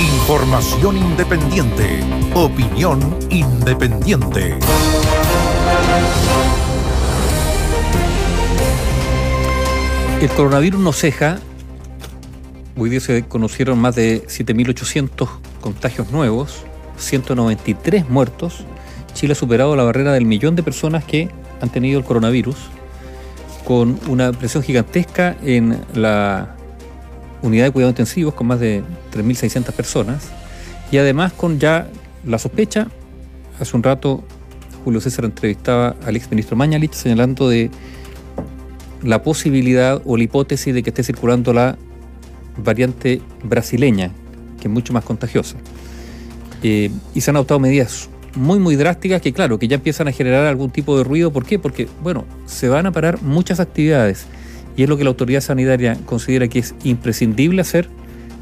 Información independiente. Opinión independiente. El coronavirus no ceja. Hoy día se conocieron más de 7.800 contagios nuevos, 193 muertos. Chile ha superado la barrera del millón de personas que han tenido el coronavirus, con una presión gigantesca en la unidad de cuidados intensivos, con más de 3.600 personas, y además con ya la sospecha, hace un rato Julio César entrevistaba al exministro Mañalich señalando de la posibilidad o la hipótesis de que esté circulando la variante brasileña, que es mucho más contagiosa. Eh, y se han adoptado medidas muy, muy drásticas que, claro, que ya empiezan a generar algún tipo de ruido. ¿Por qué? Porque, bueno, se van a parar muchas actividades y es lo que la autoridad sanitaria considera que es imprescindible hacer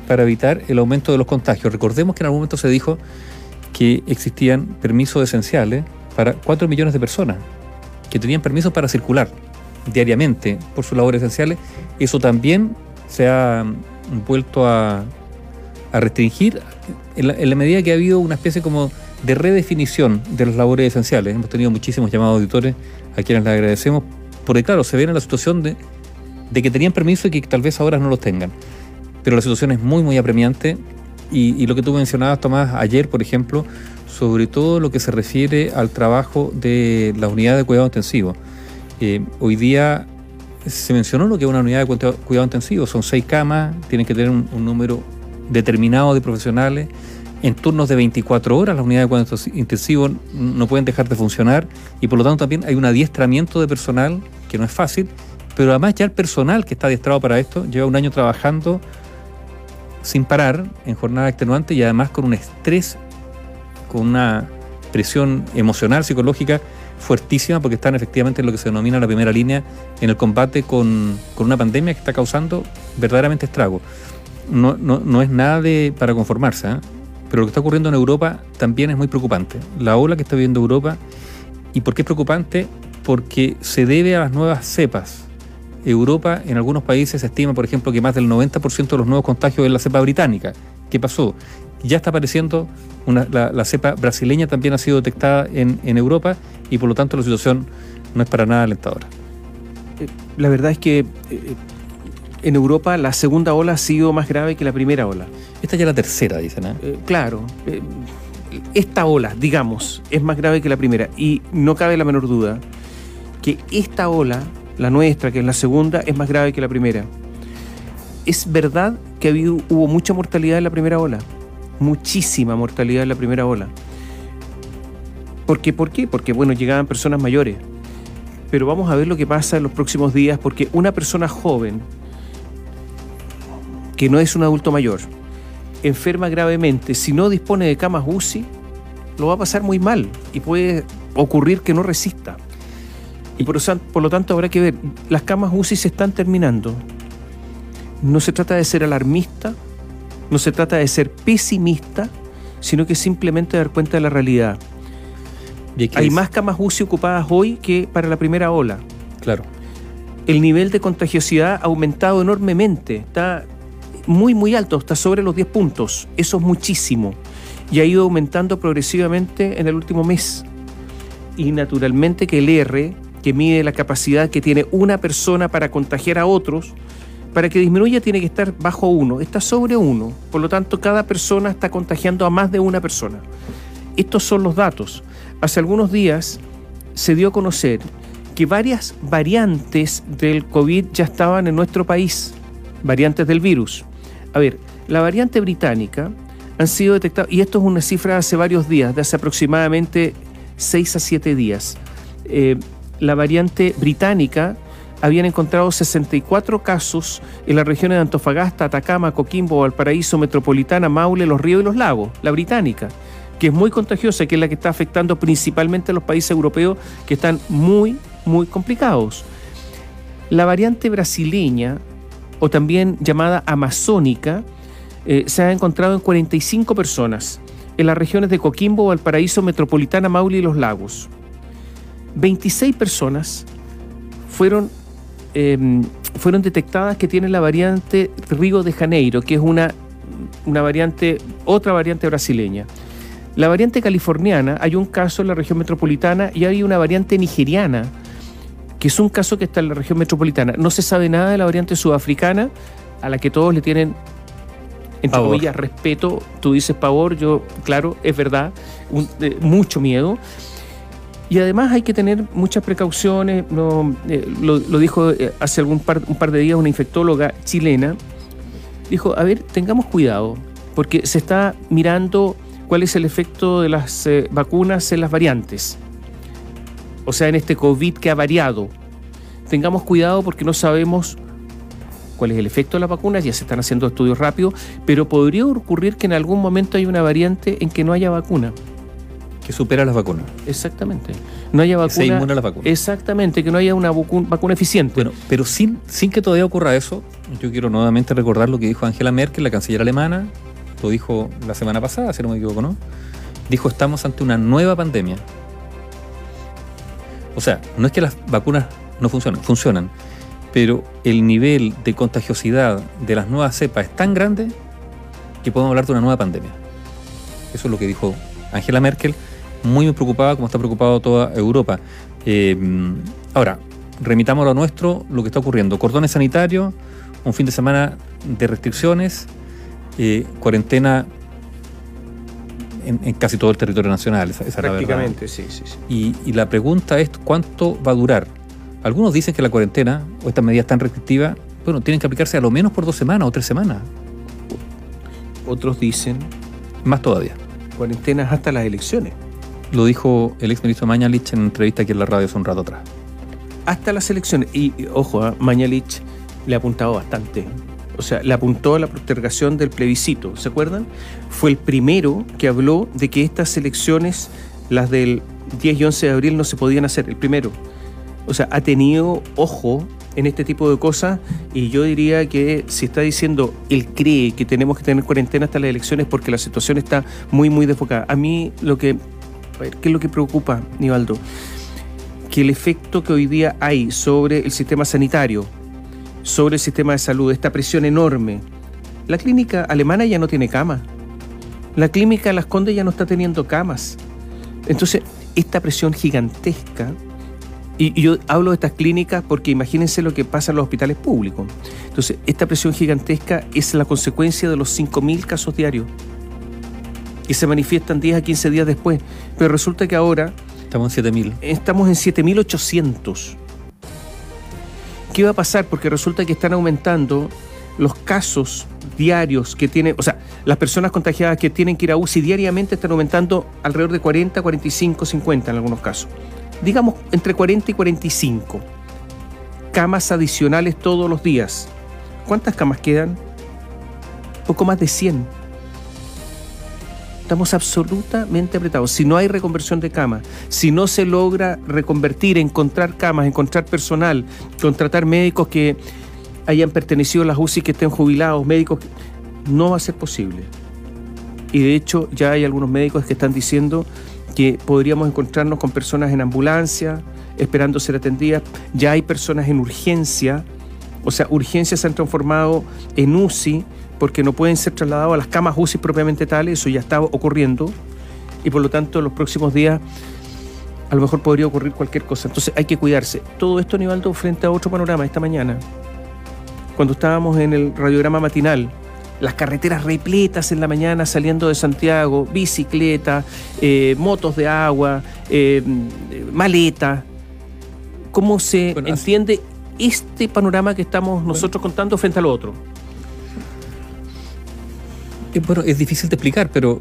para evitar el aumento de los contagios. Recordemos que en algún momento se dijo que existían permisos esenciales para 4 millones de personas que tenían permisos para circular diariamente por sus labores esenciales. Eso también se ha vuelto a, a restringir en la, en la medida que ha habido una especie como de redefinición de las labores esenciales. Hemos tenido muchísimos llamados auditores a quienes les agradecemos, porque claro, se ven en la situación de, de que tenían permiso y que tal vez ahora no los tengan. Pero la situación es muy, muy apremiante y, lo que tú mencionabas, Tomás, ayer, por ejemplo, sobre todo lo que se refiere al trabajo de la unidad de cuidado intensivo. Eh, hoy día se mencionó lo que es una unidad de cuidado intensivo, son seis camas, tienen que tener un, un número determinado de profesionales, en turnos de 24 horas las unidades de cuidado intensivo no pueden dejar de funcionar y por lo tanto también hay un adiestramiento de personal que no es fácil, pero además ya el personal que está adiestrado para esto lleva un año trabajando sin parar en jornada extenuante y además con un estrés, con una presión emocional, psicológica fuertísima porque están efectivamente en lo que se denomina la primera línea en el combate con, con una pandemia que está causando verdaderamente estrago. No, no, no es nada de, para conformarse. ¿eh? Pero lo que está ocurriendo en Europa también es muy preocupante. La ola que está viviendo Europa, ¿y por qué es preocupante? Porque se debe a las nuevas cepas. Europa, en algunos países, se estima, por ejemplo, que más del 90% de los nuevos contagios es la cepa británica. ¿Qué pasó? Ya está apareciendo, una, la, la, cepa brasileña también ha sido detectada en, en Europa y por lo tanto la situación no es para nada alentadora. La verdad es que eh, en Europa la segunda ola ha sido más grave que la primera ola. Esta ya es la tercera, dicen. ¿eh? Eh, claro. Eh, esta ola, digamos, es más grave que la primera. Y no cabe la menor duda que esta ola, la nuestra, que es la segunda, es más grave que la primera. Es verdad que hubo mucha mortalidad en la primera ola. Muchísima mortalidad en la primera ola. ¿Por qué? ¿Por qué? Porque, bueno, llegaban personas mayores. Pero vamos a ver lo que pasa en los próximos días, porque una persona joven, que no es un adulto mayor, enferma gravemente, si no dispone de camas UCI, lo va a pasar muy mal y puede ocurrir que no resista. Y por, por, lo tanto habrá que ver, las camas UCI se están terminando. No se trata de ser alarmista, no se trata de ser pesimista, sino que simplemente dar cuenta de la realidad. Hay es? más camas UCI ocupadas hoy que para la primera ola. Claro. El nivel de contagiosidad ha aumentado enormemente. Está muy, muy alto, está sobre los 10 puntos. Eso es muchísimo. Y ha ido aumentando progresivamente en el último mes. Y naturalmente que el R, que mide la capacidad que tiene una persona para contagiar a otros, para que disminuya tiene que estar bajo uno, está sobre uno. Por lo tanto, cada persona está contagiando a más de una persona. Estos son los datos. Hace algunos días se dio a conocer que varias variantes del COVID ya estaban en nuestro país, variantes del virus. A ver, la variante británica han sido detectadas, y esto es una cifra hace varios días, de hace aproximadamente 6 a 7 días. Eh, la variante británica habían encontrado 64 casos en las regiones de Antofagasta, Atacama, Coquimbo, Valparaíso, Metropolitana, Maule, Los Ríos y Los Lagos, la británica, que es muy contagiosa, que es la que está afectando principalmente a los países europeos que están muy, muy complicados. La variante brasileña o también llamada amazónica, eh, se ha encontrado en 45 personas en las regiones de Coquimbo, Valparaíso, Metropolitana, Maule y Los Lagos. 26 personas fueron, eh, fueron detectadas que tienen la variante Río de Janeiro, que es una, una variante otra variante brasileña. La variante californiana, hay un caso en la región metropolitana y hay una variante nigeriana, que es un caso que está en la región metropolitana. No se sabe nada de la variante sudafricana, a la que todos le tienen, entre Pavor. comillas, respeto. Tú dices pavor, yo, claro, es verdad, un- eh, mucho miedo. Y además hay que tener muchas precauciones. No, eh, lo, dijo eh, hace algún par, un par de días una infectóloga chilena. Dijo, a ver, tengamos cuidado, porque se está mirando cuál es el efecto de las eh, vacunas en las variantes. O sea, en este COVID que ha variado. Tengamos cuidado porque no sabemos cuál es el efecto de las vacunas, ya se están haciendo estudios rápidos, pero podría ocurrir que en algún momento hay una variante en que no haya vacuna. Que supera las vacunas. Exactamente. No haya Que vacuna. sea inmune a las vacunas. Exactamente, que no haya una vacu- vacuna eficiente. Bueno, pero sin, sin que todavía ocurra eso, yo quiero nuevamente recordar lo que dijo Angela Merkel, la canciller alemana, lo dijo la semana pasada, si no me equivoco, ¿no? Dijo, estamos ante una nueva pandemia. O sea, no es que las vacunas no funcionen, funcionan, pero el nivel de contagiosidad de las nuevas cepas es tan grande que podemos hablar de una nueva pandemia. Eso es lo que dijo Angela Merkel, muy preocupada, como está preocupado toda Europa. Eh, ahora, remitamos a lo nuestro, lo que está ocurriendo. Cordones sanitarios, un fin de semana de restricciones, eh, cuarentena en, en casi todo el territorio nacional. Esa, esa es la verdad. Prácticamente, sí, sí, sí. Y, y la pregunta es cuánto va a durar. Algunos dicen que la cuarentena o estas medidas tan restrictivas, bueno, tienen que aplicarse a lo menos por dos semanas o tres semanas, Otros dicen más todavía. cuarentenas hasta las elecciones. Lo dijo el ex ministro Mañalich en una entrevista aquí en la radio hace un rato atrás. Hasta las elecciones. Y, ojo, a Mañalich le ha apuntado bastante. O sea, le apuntó a la postergación del plebiscito. ¿Se acuerdan? Fue el primero que habló de que estas elecciones, las del 10 y 11 de abril, no se podían hacer. El primero. O sea, ha tenido ojo en este tipo de cosas y yo diría que si está diciendo él cree que tenemos que tener cuarentena hasta las elecciones porque la situación está muy muy desfocada. A mí lo que a ver, ¿qué es lo que preocupa, Nivaldo? Que el efecto que hoy día hay sobre el sistema sanitario, sobre el sistema de salud, esta presión enorme. La clínica alemana ya no tiene cama. La clínica Las Condes ya no está teniendo camas. Entonces, esta presión gigantesca y y yo hablo de estas clínicas porque imagínense lo que pasa en los hospitales públicos. Entonces, esta presión gigantesca es la consecuencia de los 5.000 casos diarios y se manifiestan 10 a 15 días después. Pero resulta que ahora Estamos en 7000. estamos en 7.800. ¿Qué va a pasar? Porque resulta que están aumentando los casos diarios que tienen, o sea, las personas contagiadas que tienen que ir a UCI diariamente están aumentando alrededor de 40, 45, 50 en algunos casos. Digamos entre 40 y 45. Camas adicionales todos los días. ¿Cuántas camas quedan? Poco más de 100. Estamos absolutamente apretados. Si no hay reconversión de camas, si no se logra reconvertir, encontrar camas, encontrar personal, contratar médicos que hayan pertenecido a las UCI, que estén jubilados, médicos, no va a ser posible. Y de hecho ya hay algunos médicos que están diciendo que podríamos encontrarnos con personas en ambulancia, esperando ser atendidas. Ya hay personas en urgencia, o sea, urgencias se han transformado en UCI porque no pueden ser trasladados a las camas UCI propiamente tales, eso ya está ocurriendo. Y por lo tanto, en los próximos días a lo mejor podría ocurrir cualquier cosa. Entonces hay que cuidarse. Todo esto, Nivaldo, frente a otro panorama esta mañana. Cuando estábamos en el radiograma matinal, las carreteras repletas en la mañana saliendo de Santiago, bicicleta, eh, motos de agua, eh, maleta. ¿Cómo se Bueno, entiende este panorama que estamos nosotros contando frente a lo otro? Bueno, es difícil de explicar, pero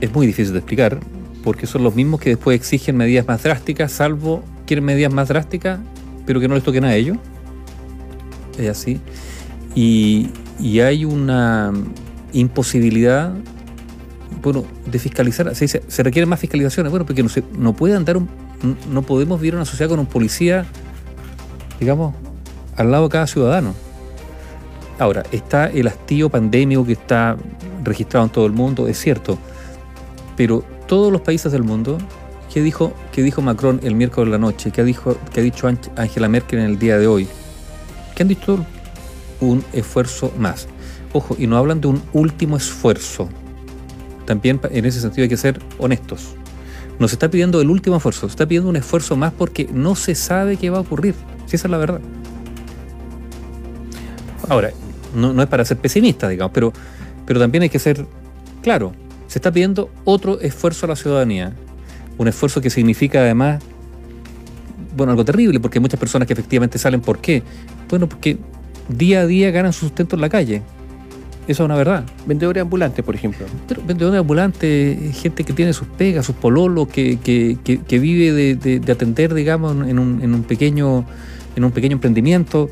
es muy difícil de explicar porque son los mismos que después exigen medidas más drásticas, salvo quieren medidas más drásticas, pero que no les toquen a ellos. Es así. Y, hay una imposibilidad, bueno, de fiscalizar. Se, dice, requieren más fiscalizaciones. Bueno, porque no, se, no puede andar un, no podemos vivir una sociedad con un policía, digamos, al lado de cada ciudadano. Ahora, está el hastío pandémico que está registrado en todo el mundo, es cierto, pero todos los países del mundo, ¿qué dijo, qué dijo Macron el miércoles de la noche? ¿Qué dijo, qué ha dicho Angela Merkel en el día de hoy? ¿Qué han dicho? Un esfuerzo más. ojo, y no hablan de un último esfuerzo. También en ese sentido hay que ser honestos. No se está pidiendo el último esfuerzo, se está pidiendo un esfuerzo más porque no se sabe qué va a ocurrir. Si esa es la verdad. Ahora, no, no es para ser pesimista, digamos, pero, pero también hay que ser claro. Se está pidiendo otro esfuerzo a la ciudadanía. Un esfuerzo que significa además, bueno, algo terrible, porque hay muchas personas que efectivamente salen. ¿Por qué? Bueno, porque día a día ganan su sustento en la calle. Eso es una verdad. Vendedores ambulantes, por ejemplo. Pero vendedores ambulantes, gente que tiene sus pegas, sus pololos, que, que, que- que vive de, de- de atender, digamos, en un, en un pequeño, en un pequeño emprendimiento,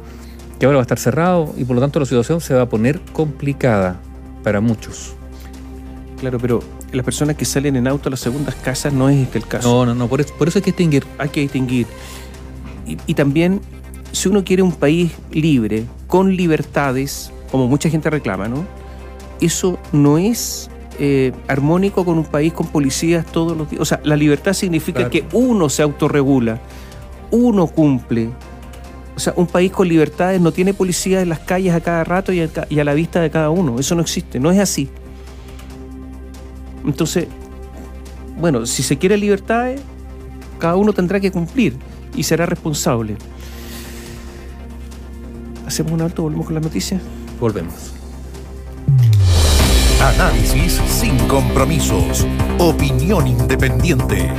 que ahora va a estar cerrado y por lo tanto la situación se va a poner complicada para muchos. Claro, pero las personas que salen en auto a las segundas casas no es este el caso. No, no, no, por eso, por eso hay que distinguir. Hay que distinguir. Y, y también, si uno quiere un país libre, con libertades, como mucha gente reclama, ¿no? Eso no es eh, armónico con un país con policías todos los días. O sea, la libertad significa Claro. que uno se autorregula, uno cumple. O sea, un país con libertades no tiene policías en las calles a cada rato y a, ca- y a la vista de cada uno. Eso no existe, no es así. Entonces, bueno, si se quiere libertades, cada uno tendrá que cumplir y será responsable. ¿Hacemos un alto? ¿Volvemos con las noticias? Volvemos. Análisis sin compromisos. Opinión independiente.